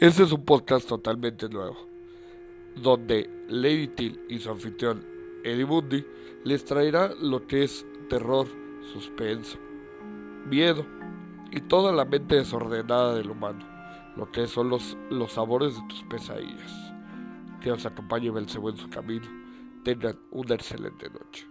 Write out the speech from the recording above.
Este es un podcast totalmente nuevo, donde Lady Till y su anfitrión Eddie Bundy les traerá lo que es terror, suspenso, miedo y toda la mente desordenada del humano, lo que son los, los sabores de tus pesadillas. Que os acompañe Belcebú en su camino. Tengan una excelente noche.